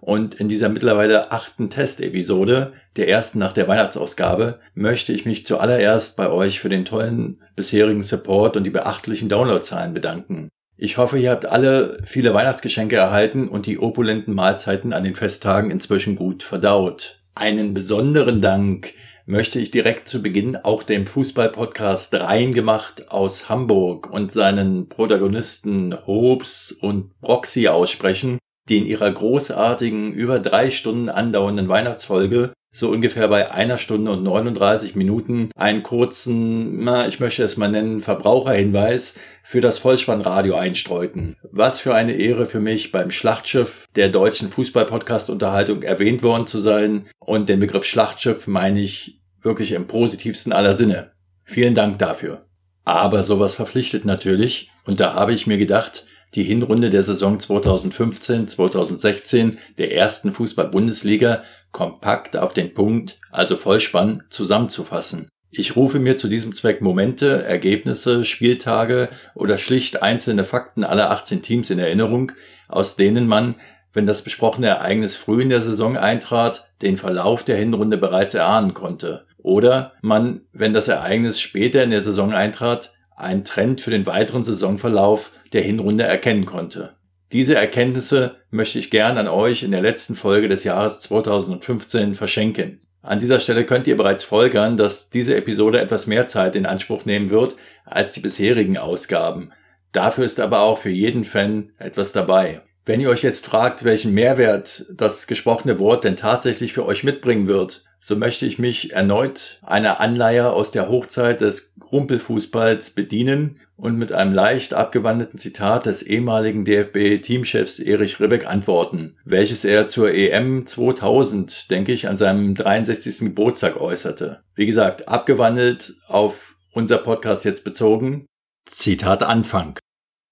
und in dieser mittlerweile achten Testepisode, der ersten nach der Weihnachtsausgabe, möchte ich mich zuallererst bei euch für den tollen bisherigen Support und die beachtlichen Downloadzahlen bedanken. Ich hoffe, ihr habt alle viele Weihnachtsgeschenke erhalten und die opulenten Mahlzeiten an den Festtagen inzwischen gut verdaut. Einen besonderen Dank möchte ich direkt zu Beginn auch dem Fußballpodcast Reingemacht aus Hamburg und seinen Protagonisten Hobbs und Broxy aussprechen, die in ihrer großartigen, über drei Stunden andauernden Weihnachtsfolge so ungefähr bei einer Stunde und 39 Minuten einen kurzen, na, ich möchte es mal nennen, Verbraucherhinweis für das Vollspannradio einstreuten. Was für eine Ehre für mich, beim Schlachtschiff der deutschen Fußball-Podcast-Unterhaltung erwähnt worden zu sein. Und den Begriff Schlachtschiff meine ich wirklich im positivsten aller Sinne. Vielen Dank dafür. Aber sowas verpflichtet natürlich. Und da habe ich mir gedacht, die Hinrunde der Saison 2015-2016 der ersten Fußball-Bundesliga kompakt auf den Punkt, also Vollspann, zusammenzufassen. Ich rufe mir zu diesem Zweck Momente, Ergebnisse, Spieltage oder schlicht einzelne Fakten aller 18 Teams in Erinnerung, aus denen man, wenn das besprochene Ereignis früh in der Saison eintrat, den Verlauf der Hinrunde bereits erahnen konnte. Oder man, wenn das Ereignis später in der Saison eintrat, einen Trend für den weiteren Saisonverlauf der Hinrunde erkennen konnte. Diese Erkenntnisse möchte ich gern an euch in der letzten Folge des Jahres 2015 verschenken. An dieser Stelle könnt ihr bereits folgern, dass diese Episode etwas mehr Zeit in Anspruch nehmen wird als die bisherigen Ausgaben. Dafür ist aber auch für jeden Fan etwas dabei. Wenn ihr euch jetzt fragt, welchen Mehrwert das gesprochene Wort denn tatsächlich für euch mitbringen wird, so möchte ich mich erneut einer Anleihe aus der Hochzeit des Rumpelfußballs bedienen und mit einem leicht abgewandelten Zitat des ehemaligen DFB-Teamchefs Erich Ribbeck antworten, welches er zur EM 2000, denke ich, an seinem 63. Geburtstag äußerte. Wie gesagt, abgewandelt auf unser Podcast jetzt bezogen. Zitat Anfang.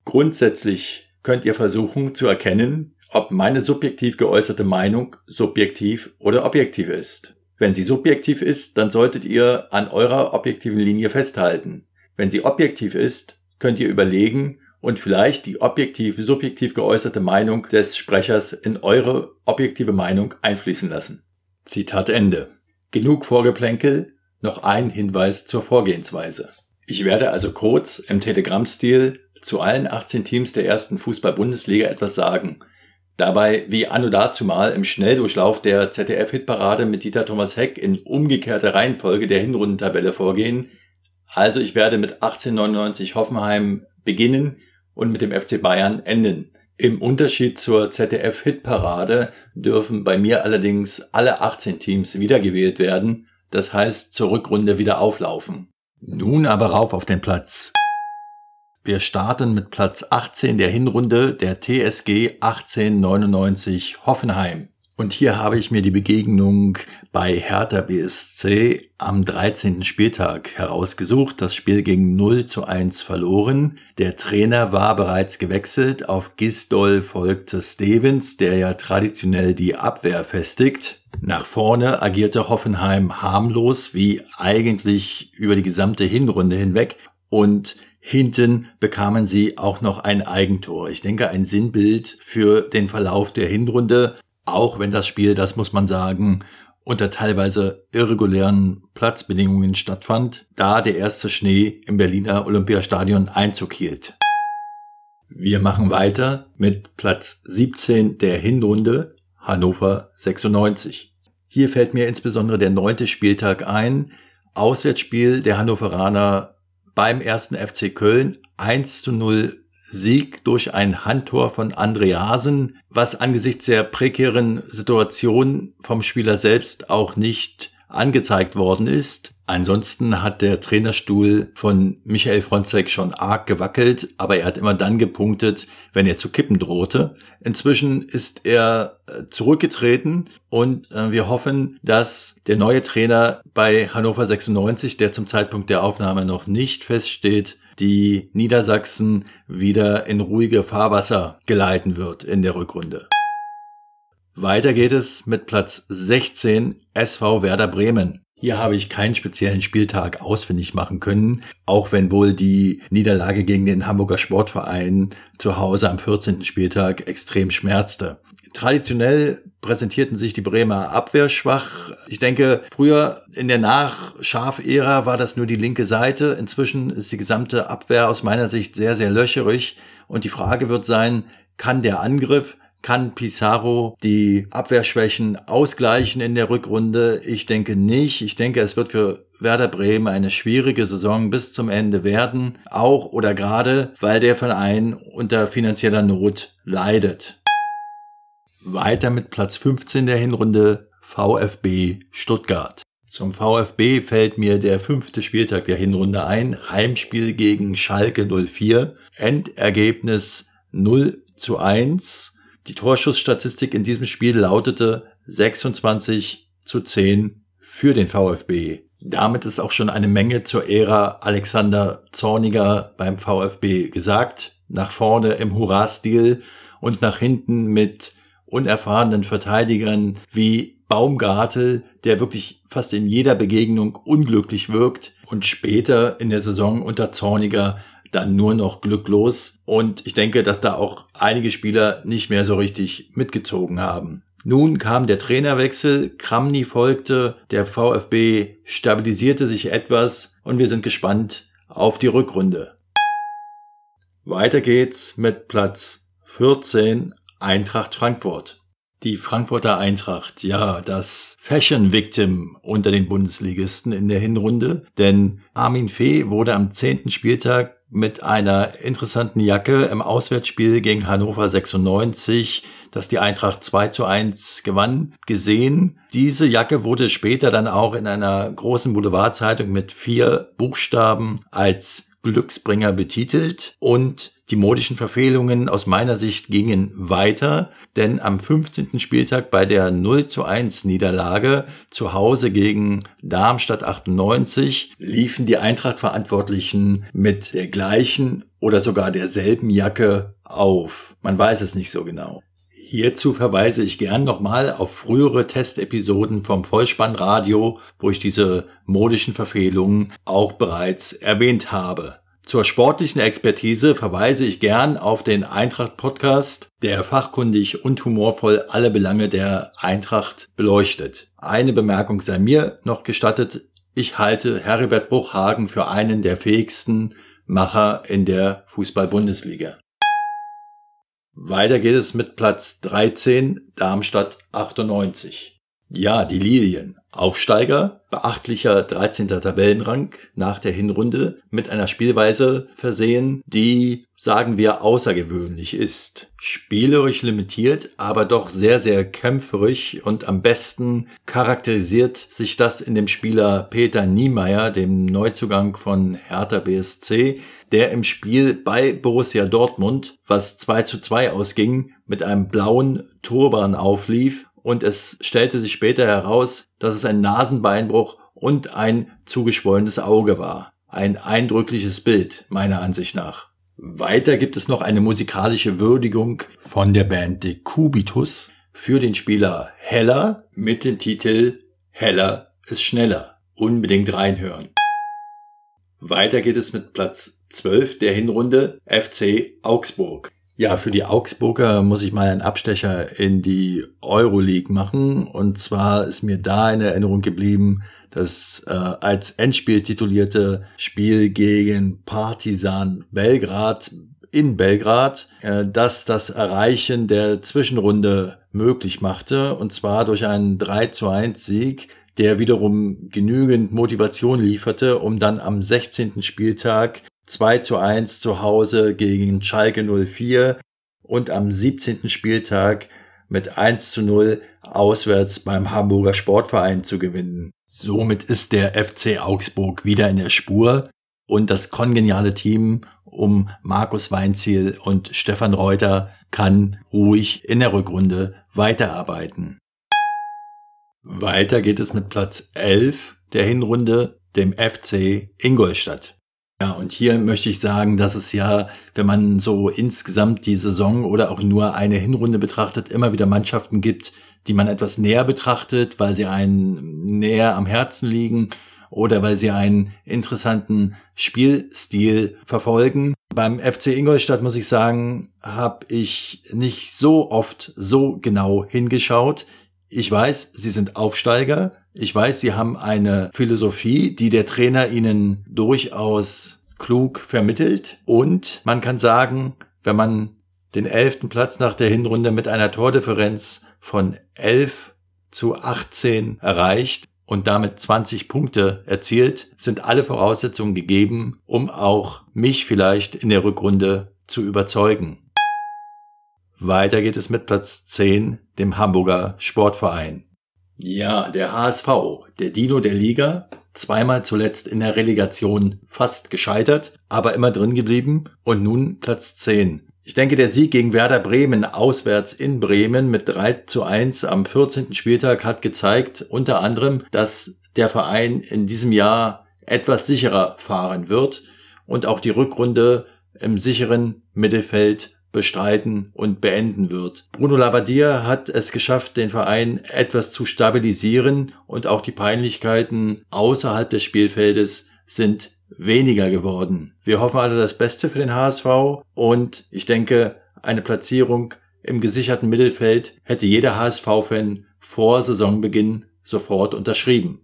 Grundsätzlich könnt ihr versuchen zu erkennen, ob meine subjektiv geäußerte Meinung subjektiv oder objektiv ist. Wenn sie subjektiv ist, dann solltet ihr an eurer objektiven Linie festhalten. Wenn sie objektiv ist, könnt ihr überlegen und vielleicht die objektiv subjektiv geäußerte Meinung des Sprechers in eure objektive Meinung einfließen lassen. Zitat Ende. Genug Vorgeplänkel, noch ein Hinweis zur Vorgehensweise. Ich werde also kurz im Telegram-Stil zu allen 18 Teams der ersten Fußball-Bundesliga etwas sagen Dabei wie anno dazumal im Schnelldurchlauf der ZDF-Hitparade mit Dieter Thomas Heck in umgekehrter Reihenfolge der Hinrundentabelle vorgehen. Also ich werde mit 1899 Hoffenheim beginnen und mit dem FC Bayern enden. Im Unterschied zur ZDF-Hitparade dürfen bei mir allerdings alle 18 Teams wiedergewählt werden, das heißt zur Rückrunde wieder auflaufen. Nun aber rauf auf den Platz. Wir starten mit Platz 18 der Hinrunde der TSG 1899 Hoffenheim. Und hier habe ich mir die Begegnung bei Hertha BSC am 13. Spieltag herausgesucht. Das Spiel ging 0 zu 1 verloren. Der Trainer war bereits gewechselt. Auf Gisdol folgte Stevens, der ja traditionell die Abwehr festigt. Nach vorne agierte Hoffenheim harmlos, wie eigentlich über die gesamte Hinrunde hinweg. Und Hinten bekamen sie auch noch ein Eigentor. Ich denke, ein Sinnbild für den Verlauf der Hinrunde, auch wenn das Spiel, das muss man sagen, unter teilweise irregulären Platzbedingungen stattfand, da der erste Schnee im Berliner Olympiastadion Einzug hielt. Wir machen weiter mit Platz 17 der Hinrunde, Hannover 96. Hier fällt mir insbesondere der neunte Spieltag ein, Auswärtsspiel der Hannoveraner beim ersten FC Köln. 1 zu 0 Sieg durch ein Handtor von Andreasen, was angesichts der prekären Situation vom Spieler selbst auch nicht angezeigt worden ist. Ansonsten hat der Trainerstuhl von Michael Fronzek schon arg gewackelt, aber er hat immer dann gepunktet, wenn er zu kippen drohte. Inzwischen ist er äh, zurückgetreten und äh, wir hoffen, dass der neue Trainer bei Hannover 96, der zum Zeitpunkt der Aufnahme noch nicht feststeht, die Niedersachsen wieder in ruhige Fahrwasser geleiten wird in der Rückrunde. Weiter geht es mit Platz 16 SV Werder Bremen. Hier habe ich keinen speziellen Spieltag ausfindig machen können, auch wenn wohl die Niederlage gegen den Hamburger Sportverein zu Hause am 14. Spieltag extrem schmerzte. Traditionell präsentierten sich die Bremer Abwehr schwach. Ich denke, früher in der Nach-Schaf-Ära war das nur die linke Seite. Inzwischen ist die gesamte Abwehr aus meiner Sicht sehr, sehr löcherig. Und die Frage wird sein, kann der Angriff kann Pizarro die Abwehrschwächen ausgleichen in der Rückrunde? Ich denke nicht. Ich denke, es wird für Werder Bremen eine schwierige Saison bis zum Ende werden, auch oder gerade, weil der Verein unter finanzieller Not leidet. Weiter mit Platz 15 der Hinrunde VfB Stuttgart. Zum VfB fällt mir der fünfte Spieltag der Hinrunde ein. Heimspiel gegen Schalke 04. Endergebnis 0 zu 1. Die Torschussstatistik in diesem Spiel lautete 26 zu 10 für den VfB. Damit ist auch schon eine Menge zur Ära Alexander Zorniger beim VfB gesagt. Nach vorne im Hurra-Stil und nach hinten mit unerfahrenen Verteidigern wie Baumgartel, der wirklich fast in jeder Begegnung unglücklich wirkt und später in der Saison unter Zorniger dann nur noch glücklos. Und ich denke, dass da auch einige Spieler nicht mehr so richtig mitgezogen haben. Nun kam der Trainerwechsel, Kramny folgte, der VfB stabilisierte sich etwas und wir sind gespannt auf die Rückrunde. Weiter geht's mit Platz 14 Eintracht Frankfurt. Die Frankfurter Eintracht, ja, das Fashion Victim unter den Bundesligisten in der Hinrunde, denn Armin Fee wurde am zehnten Spieltag mit einer interessanten Jacke im Auswärtsspiel gegen Hannover 96, das die Eintracht 2 zu 1 gewann, gesehen. Diese Jacke wurde später dann auch in einer großen Boulevardzeitung mit vier Buchstaben als Glücksbringer betitelt und die modischen Verfehlungen aus meiner Sicht gingen weiter, denn am 15. Spieltag bei der 0 zu 1 Niederlage zu Hause gegen Darmstadt 98 liefen die Eintracht-Verantwortlichen mit der gleichen oder sogar derselben Jacke auf. Man weiß es nicht so genau. Hierzu verweise ich gern nochmal auf frühere Testepisoden vom Vollspannradio, wo ich diese modischen Verfehlungen auch bereits erwähnt habe. Zur sportlichen Expertise verweise ich gern auf den Eintracht Podcast, der fachkundig und humorvoll alle Belange der Eintracht beleuchtet. Eine Bemerkung sei mir noch gestattet. Ich halte Heribert Bruchhagen für einen der fähigsten Macher in der Fußball-Bundesliga. Weiter geht es mit Platz 13, Darmstadt 98. Ja, die Lilien. Aufsteiger, beachtlicher 13. Tabellenrang nach der Hinrunde mit einer Spielweise versehen, die, sagen wir, außergewöhnlich ist. Spielerisch limitiert, aber doch sehr, sehr kämpferisch und am besten charakterisiert sich das in dem Spieler Peter Niemeyer, dem Neuzugang von Hertha BSC, der im Spiel bei Borussia Dortmund, was 2 zu 2 ausging, mit einem blauen Turban auflief und es stellte sich später heraus, dass es ein Nasenbeinbruch und ein zugeschwollenes Auge war. Ein eindrückliches Bild, meiner Ansicht nach. Weiter gibt es noch eine musikalische Würdigung von der Band De Cubitus für den Spieler Heller mit dem Titel Heller ist schneller. Unbedingt reinhören. Weiter geht es mit Platz 12 der Hinrunde FC Augsburg. Ja, für die Augsburger muss ich mal einen Abstecher in die Euroleague machen. Und zwar ist mir da in Erinnerung geblieben, das äh, als Endspiel titulierte Spiel gegen Partizan Belgrad in Belgrad, äh, das das Erreichen der Zwischenrunde möglich machte. Und zwar durch einen 3 zu 1 Sieg der wiederum genügend Motivation lieferte, um dann am 16. Spieltag 2 zu 1 zu Hause gegen Schalke 04 und am 17. Spieltag mit 1 zu 0 auswärts beim Hamburger Sportverein zu gewinnen. Somit ist der FC Augsburg wieder in der Spur und das kongeniale Team um Markus Weinziel und Stefan Reuter kann ruhig in der Rückrunde weiterarbeiten. Weiter geht es mit Platz 11 der Hinrunde, dem FC Ingolstadt. Ja, und hier möchte ich sagen, dass es ja, wenn man so insgesamt die Saison oder auch nur eine Hinrunde betrachtet, immer wieder Mannschaften gibt, die man etwas näher betrachtet, weil sie einen näher am Herzen liegen oder weil sie einen interessanten Spielstil verfolgen. Beim FC Ingolstadt muss ich sagen, habe ich nicht so oft so genau hingeschaut. Ich weiß, sie sind Aufsteiger. Ich weiß, sie haben eine Philosophie, die der Trainer ihnen durchaus klug vermittelt. Und man kann sagen, wenn man den elften Platz nach der Hinrunde mit einer Tordifferenz von 11 zu 18 erreicht und damit 20 Punkte erzielt, sind alle Voraussetzungen gegeben, um auch mich vielleicht in der Rückrunde zu überzeugen. Weiter geht es mit Platz 10, dem Hamburger Sportverein. Ja, der HSV, der Dino der Liga, zweimal zuletzt in der Relegation fast gescheitert, aber immer drin geblieben und nun Platz 10. Ich denke, der Sieg gegen Werder Bremen auswärts in Bremen mit 3 zu 1 am 14. Spieltag hat gezeigt, unter anderem, dass der Verein in diesem Jahr etwas sicherer fahren wird und auch die Rückrunde im sicheren Mittelfeld bestreiten und beenden wird. Bruno Labbadia hat es geschafft, den Verein etwas zu stabilisieren und auch die Peinlichkeiten außerhalb des Spielfeldes sind weniger geworden. Wir hoffen alle das Beste für den HSV und ich denke, eine Platzierung im gesicherten Mittelfeld hätte jeder HSV-Fan vor Saisonbeginn sofort unterschrieben.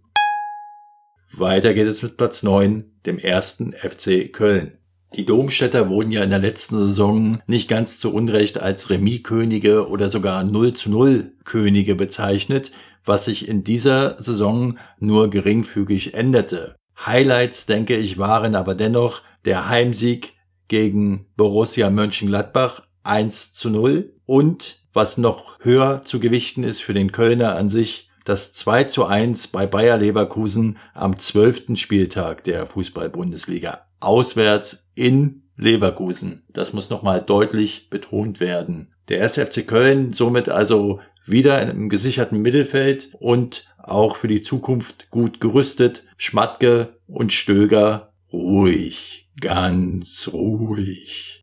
Weiter geht es mit Platz 9, dem ersten FC Köln. Die Domstädter wurden ja in der letzten Saison nicht ganz zu Unrecht als Remis-Könige oder sogar 0 zu 0 Könige bezeichnet, was sich in dieser Saison nur geringfügig änderte. Highlights, denke ich, waren aber dennoch der Heimsieg gegen Borussia Mönchengladbach 1 zu 0 und was noch höher zu gewichten ist für den Kölner an sich, das 2 zu 1 bei Bayer Leverkusen am 12. Spieltag der Fußball-Bundesliga. Auswärts in Leverkusen. Das muss nochmal deutlich betont werden. Der 1. FC Köln somit also wieder im gesicherten Mittelfeld und auch für die Zukunft gut gerüstet. Schmatke und Stöger ruhig, ganz ruhig.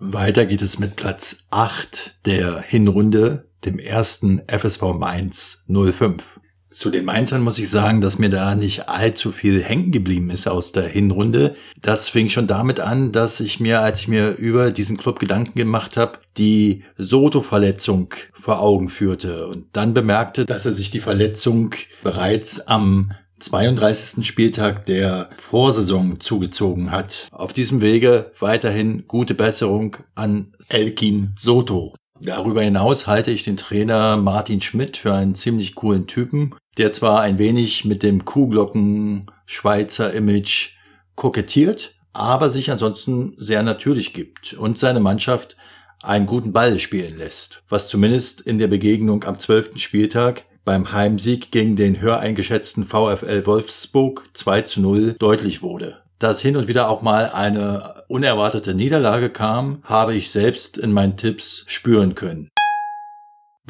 Weiter geht es mit Platz 8 der Hinrunde, dem ersten FSV Mainz 05. Zu den Mainzern muss ich sagen, dass mir da nicht allzu viel hängen geblieben ist aus der Hinrunde. Das fing schon damit an, dass ich mir, als ich mir über diesen Club Gedanken gemacht habe, die Soto-Verletzung vor Augen führte und dann bemerkte, dass er sich die Verletzung bereits am 32. Spieltag der Vorsaison zugezogen hat. Auf diesem Wege weiterhin gute Besserung an Elkin Soto. Darüber hinaus halte ich den Trainer Martin Schmidt für einen ziemlich coolen Typen, der zwar ein wenig mit dem Kuhglocken Schweizer Image kokettiert, aber sich ansonsten sehr natürlich gibt und seine Mannschaft einen guten Ball spielen lässt, was zumindest in der Begegnung am 12. Spieltag beim Heimsieg gegen den höher eingeschätzten VfL Wolfsburg 2 zu 0 deutlich wurde. Dass hin und wieder auch mal eine unerwartete Niederlage kam, habe ich selbst in meinen Tipps spüren können.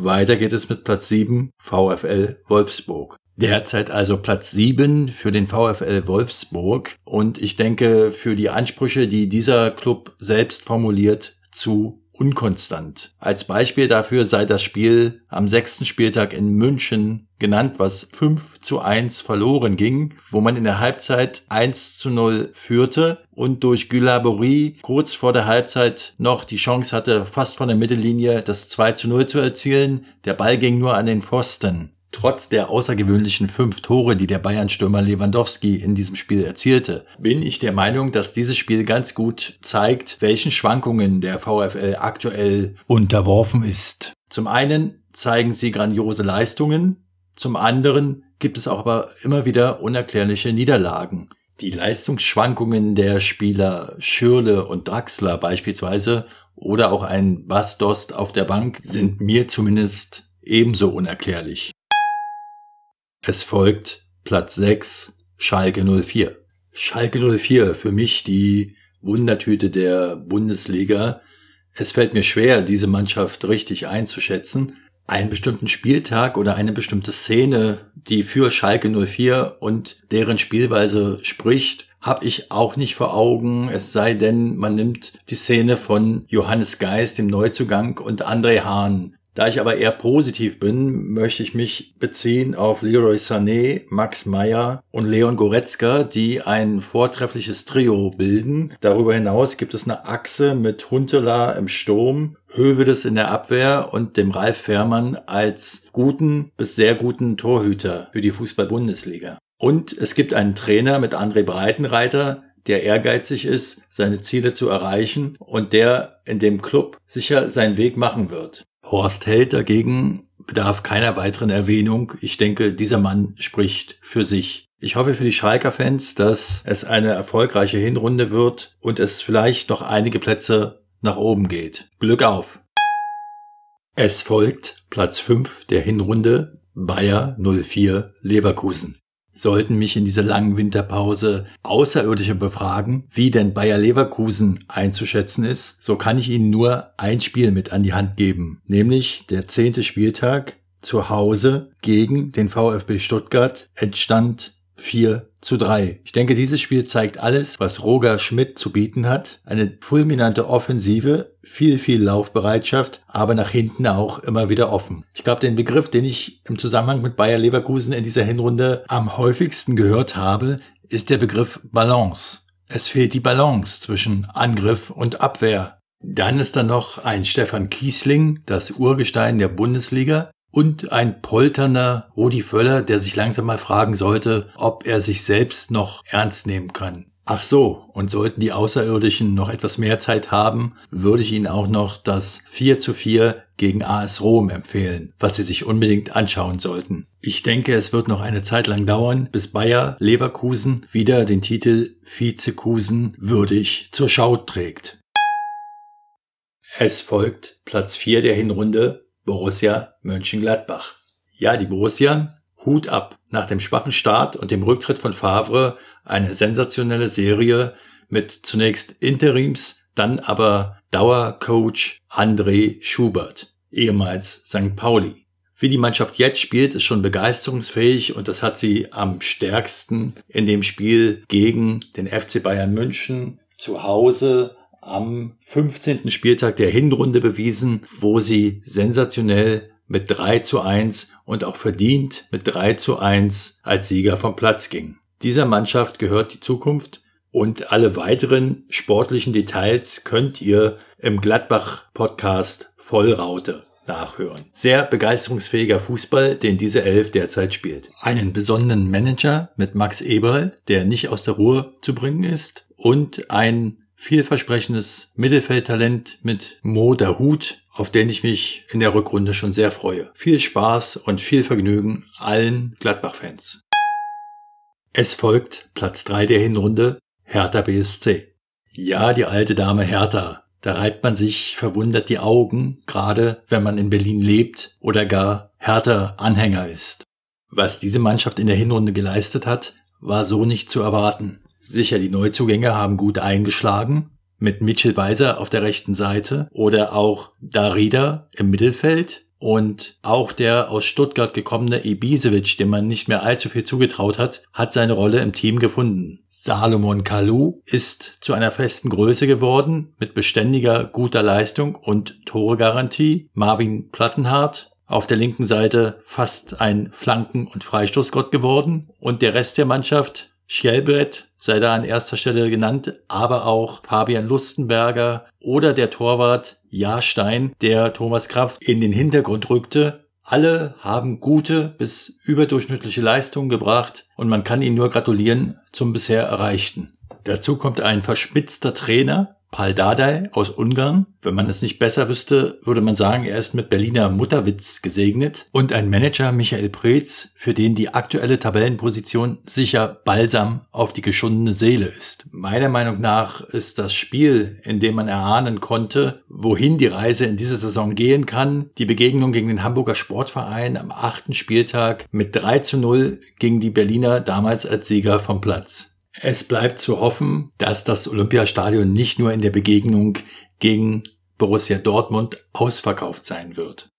Weiter geht es mit Platz 7 VfL Wolfsburg. Derzeit also Platz 7 für den VfL Wolfsburg und ich denke für die Ansprüche, die dieser Club selbst formuliert, zu unkonstant. Als Beispiel dafür sei das Spiel am sechsten Spieltag in München genannt, was 5 zu 1 verloren ging, wo man in der Halbzeit 1 zu 0 führte und durch Gülabori kurz vor der Halbzeit noch die Chance hatte, fast von der Mittellinie das 2 zu 0 zu erzielen. Der Ball ging nur an den Pfosten. Trotz der außergewöhnlichen fünf Tore, die der Bayern-Stürmer Lewandowski in diesem Spiel erzielte, bin ich der Meinung, dass dieses Spiel ganz gut zeigt, welchen Schwankungen der VfL aktuell unterworfen ist. Zum einen zeigen sie grandiose Leistungen, zum anderen gibt es auch aber immer wieder unerklärliche Niederlagen. Die Leistungsschwankungen der Spieler Schürle und Draxler beispielsweise oder auch ein Bastost auf der Bank sind mir zumindest ebenso unerklärlich. Es folgt Platz 6, Schalke 04. Schalke 04, für mich die Wundertüte der Bundesliga. Es fällt mir schwer, diese Mannschaft richtig einzuschätzen. Einen bestimmten Spieltag oder eine bestimmte Szene, die für Schalke 04 und deren Spielweise spricht, habe ich auch nicht vor Augen, es sei denn, man nimmt die Szene von Johannes Geist, dem Neuzugang, und André Hahn. Da ich aber eher positiv bin, möchte ich mich beziehen auf Leroy Sané, Max Meyer und Leon Goretzka, die ein vortreffliches Trio bilden. Darüber hinaus gibt es eine Achse mit Huntela im Sturm, Hövedes in der Abwehr und dem Ralf Fährmann als guten bis sehr guten Torhüter für die Fußball-Bundesliga. Und es gibt einen Trainer mit André Breitenreiter, der ehrgeizig ist, seine Ziele zu erreichen und der in dem Club sicher seinen Weg machen wird. Horst Held dagegen bedarf keiner weiteren Erwähnung. Ich denke, dieser Mann spricht für sich. Ich hoffe für die Schalker Fans, dass es eine erfolgreiche Hinrunde wird und es vielleicht noch einige Plätze nach oben geht. Glück auf! Es folgt Platz 5 der Hinrunde Bayer 04 Leverkusen sollten mich in dieser langen Winterpause Außerirdische befragen, wie denn Bayer Leverkusen einzuschätzen ist, so kann ich Ihnen nur ein Spiel mit an die Hand geben, nämlich der zehnte Spieltag zu Hause gegen den VfB Stuttgart. Entstand 4 zu 3. Ich denke, dieses Spiel zeigt alles, was Roger Schmidt zu bieten hat. Eine fulminante Offensive, viel, viel Laufbereitschaft, aber nach hinten auch immer wieder offen. Ich glaube, den Begriff, den ich im Zusammenhang mit Bayer Leverkusen in dieser Hinrunde am häufigsten gehört habe, ist der Begriff Balance. Es fehlt die Balance zwischen Angriff und Abwehr. Dann ist da noch ein Stefan Kiesling, das Urgestein der Bundesliga, und ein polternder Rudi Völler, der sich langsam mal fragen sollte, ob er sich selbst noch ernst nehmen kann. Ach so, und sollten die Außerirdischen noch etwas mehr Zeit haben, würde ich Ihnen auch noch das 4 zu 4 gegen AS Rom empfehlen, was Sie sich unbedingt anschauen sollten. Ich denke, es wird noch eine Zeit lang dauern, bis Bayer Leverkusen wieder den Titel Vizekusen würdig zur Schau trägt. Es folgt Platz 4 der Hinrunde Borussia Mönchengladbach. Ja, die Borussia, Hut ab. Nach dem schwachen Start und dem Rücktritt von Favre eine sensationelle Serie mit zunächst Interims, dann aber Dauercoach André Schubert, ehemals St. Pauli. Wie die Mannschaft jetzt spielt, ist schon begeisterungsfähig und das hat sie am stärksten in dem Spiel gegen den FC Bayern München zu Hause am 15. Spieltag der Hinrunde bewiesen, wo sie sensationell mit 3 zu 1 und auch verdient mit 3 zu 1 als Sieger vom Platz ging. Dieser Mannschaft gehört die Zukunft und alle weiteren sportlichen Details könnt ihr im Gladbach Podcast Vollraute nachhören. Sehr begeisterungsfähiger Fußball, den diese Elf derzeit spielt. Einen besonderen Manager mit Max Eberl, der nicht aus der Ruhe zu bringen ist und ein vielversprechendes Mittelfeldtalent mit Mo Hut, auf den ich mich in der Rückrunde schon sehr freue. Viel Spaß und viel Vergnügen allen Gladbach-Fans. Es folgt Platz 3 der Hinrunde, Hertha BSC. Ja, die alte Dame Hertha. Da reibt man sich verwundert die Augen, gerade wenn man in Berlin lebt oder gar Hertha-Anhänger ist. Was diese Mannschaft in der Hinrunde geleistet hat, war so nicht zu erwarten. Sicher, die Neuzugänge haben gut eingeschlagen. Mit Mitchell Weiser auf der rechten Seite oder auch Darida im Mittelfeld. Und auch der aus Stuttgart gekommene Ibisevic, dem man nicht mehr allzu viel zugetraut hat, hat seine Rolle im Team gefunden. Salomon Kalou ist zu einer festen Größe geworden, mit beständiger guter Leistung und Toregarantie. Marvin Plattenhardt auf der linken Seite fast ein Flanken- und Freistoßgott geworden. Und der Rest der Mannschaft Schjelbrett sei da an erster Stelle genannt, aber auch Fabian Lustenberger oder der Torwart Jahrstein, der Thomas Kraft in den Hintergrund rückte. Alle haben gute bis überdurchschnittliche Leistungen gebracht und man kann ihnen nur gratulieren zum bisher Erreichten. Dazu kommt ein verschmitzter Trainer, Pal Dardai aus Ungarn. Wenn man es nicht besser wüsste, würde man sagen, er ist mit Berliner Mutterwitz gesegnet. Und ein Manager Michael Preetz, für den die aktuelle Tabellenposition sicher Balsam auf die geschundene Seele ist. Meiner Meinung nach ist das Spiel, in dem man erahnen konnte, wohin die Reise in dieser Saison gehen kann, die Begegnung gegen den Hamburger Sportverein am achten Spieltag mit 3 zu 0 gegen die Berliner damals als Sieger vom Platz. Es bleibt zu hoffen, dass das Olympiastadion nicht nur in der Begegnung gegen Borussia Dortmund ausverkauft sein wird.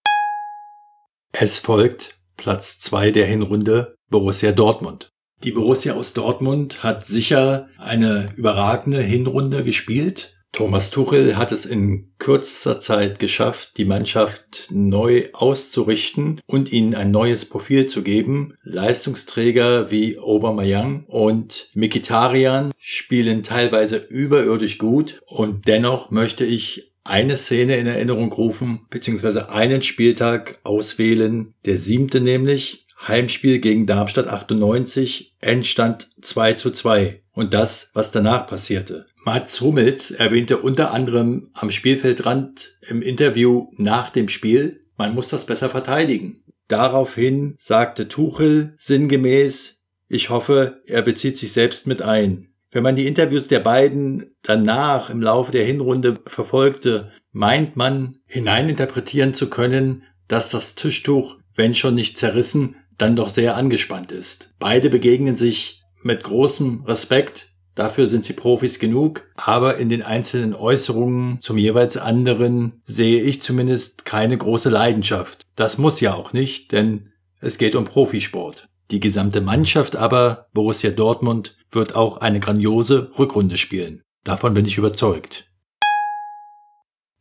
Es folgt Platz zwei der Hinrunde Borussia Dortmund. Die Borussia aus Dortmund hat sicher eine überragende Hinrunde gespielt Thomas Tuchel hat es in kürzester Zeit geschafft, die Mannschaft neu auszurichten und ihnen ein neues Profil zu geben. Leistungsträger wie Aubameyang und Mikitarian spielen teilweise überirdisch gut. Und dennoch möchte ich eine Szene in Erinnerung rufen, beziehungsweise einen Spieltag auswählen, der siebte nämlich, Heimspiel gegen Darmstadt 98, Endstand 2 zu 2 und das, was danach passierte. Mats Hummels erwähnte unter anderem am Spielfeldrand im Interview nach dem Spiel, man muss das besser verteidigen. Daraufhin sagte Tuchel sinngemäß, ich hoffe, er bezieht sich selbst mit ein. Wenn man die Interviews der beiden danach im Laufe der Hinrunde verfolgte, meint man hineininterpretieren zu können, dass das Tischtuch, wenn schon nicht zerrissen, dann doch sehr angespannt ist. Beide begegnen sich mit großem Respekt, Dafür sind sie Profis genug, aber in den einzelnen Äußerungen zum jeweils anderen sehe ich zumindest keine große Leidenschaft. Das muss ja auch nicht, denn es geht um Profisport. Die gesamte Mannschaft aber, Borussia Dortmund, wird auch eine grandiose Rückrunde spielen. Davon bin ich überzeugt.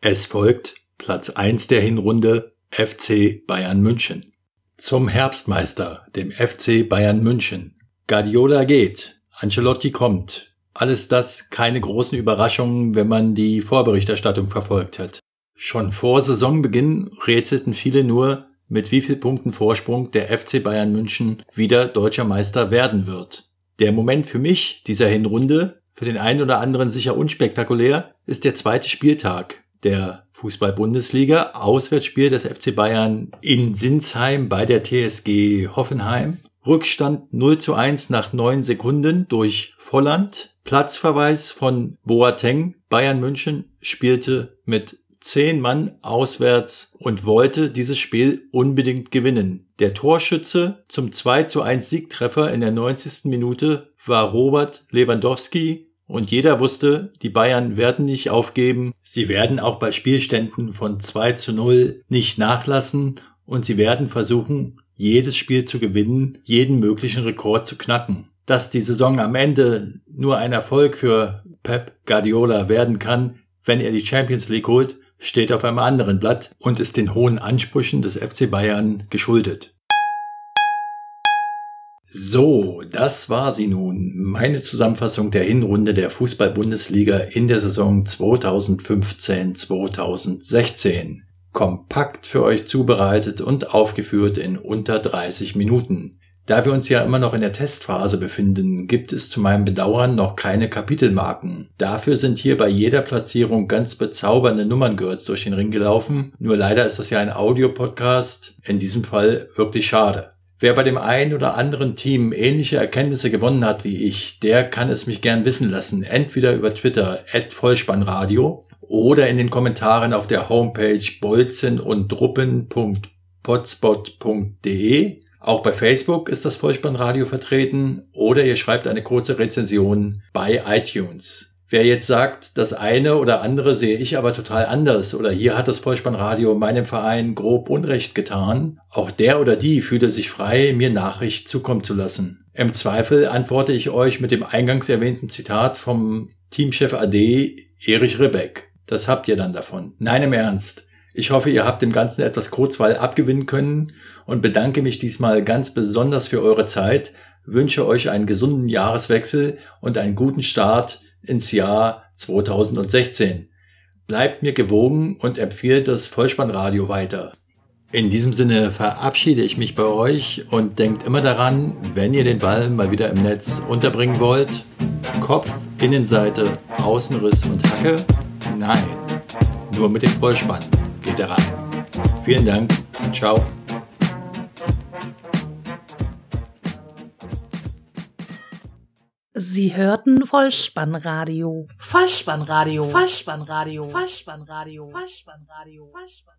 Es folgt Platz 1 der Hinrunde FC Bayern München. Zum Herbstmeister, dem FC Bayern München. Guardiola geht, Ancelotti kommt, alles das keine großen Überraschungen, wenn man die Vorberichterstattung verfolgt hat. Schon vor Saisonbeginn rätselten viele nur, mit wie viel Punkten Vorsprung der FC Bayern München wieder deutscher Meister werden wird. Der Moment für mich dieser Hinrunde, für den einen oder anderen sicher unspektakulär, ist der zweite Spieltag der Fußball-Bundesliga, Auswärtsspiel des FC Bayern in Sinsheim bei der TSG Hoffenheim. Rückstand 0 zu 1 nach 9 Sekunden durch Volland. Platzverweis von Boateng. Bayern München spielte mit zehn Mann auswärts und wollte dieses Spiel unbedingt gewinnen. Der Torschütze zum 2 zu 1 Siegtreffer in der 90. Minute war Robert Lewandowski und jeder wusste, die Bayern werden nicht aufgeben. Sie werden auch bei Spielständen von 2 zu 0 nicht nachlassen und sie werden versuchen, jedes Spiel zu gewinnen, jeden möglichen Rekord zu knacken dass die Saison am Ende nur ein Erfolg für Pep Guardiola werden kann, wenn er die Champions League holt, steht auf einem anderen Blatt und ist den hohen Ansprüchen des FC Bayern geschuldet. So, das war sie nun. Meine Zusammenfassung der Hinrunde der Fußball-Bundesliga in der Saison 2015-2016. Kompakt für euch zubereitet und aufgeführt in unter 30 Minuten. Da wir uns ja immer noch in der Testphase befinden, gibt es zu meinem Bedauern noch keine Kapitelmarken. Dafür sind hier bei jeder Platzierung ganz bezaubernde Nummerngirls durch den Ring gelaufen. Nur leider ist das ja ein Audiopodcast. In diesem Fall wirklich schade. Wer bei dem einen oder anderen Team ähnliche Erkenntnisse gewonnen hat wie ich, der kann es mich gern wissen lassen. Entweder über Twitter Vollspannradio oder in den Kommentaren auf der Homepage bolzen auch bei Facebook ist das Vollspannradio vertreten oder ihr schreibt eine kurze Rezension bei iTunes. Wer jetzt sagt, das eine oder andere sehe ich aber total anders oder hier hat das Vollspannradio meinem Verein grob Unrecht getan, auch der oder die fühle sich frei, mir Nachricht zukommen zu lassen. Im Zweifel antworte ich euch mit dem eingangs erwähnten Zitat vom Teamchef AD Erich Ribbeck. Das habt ihr dann davon. Nein, im Ernst. Ich hoffe, ihr habt dem Ganzen etwas Kurzweil abgewinnen können und bedanke mich diesmal ganz besonders für eure Zeit, wünsche euch einen gesunden Jahreswechsel und einen guten Start ins Jahr 2016. Bleibt mir gewogen und empfiehlt das Vollspannradio weiter. In diesem Sinne verabschiede ich mich bei euch und denkt immer daran, wenn ihr den Ball mal wieder im Netz unterbringen wollt, Kopf, Innenseite, Außenriss und Hacke, nein, nur mit dem Vollspann. Literal. Vielen Dank. Ciao. Sie hörten Vollspannradio. Vollspannradio. Vollspannradio. Vollspannradio. Vollspannradio. Vollspannradio.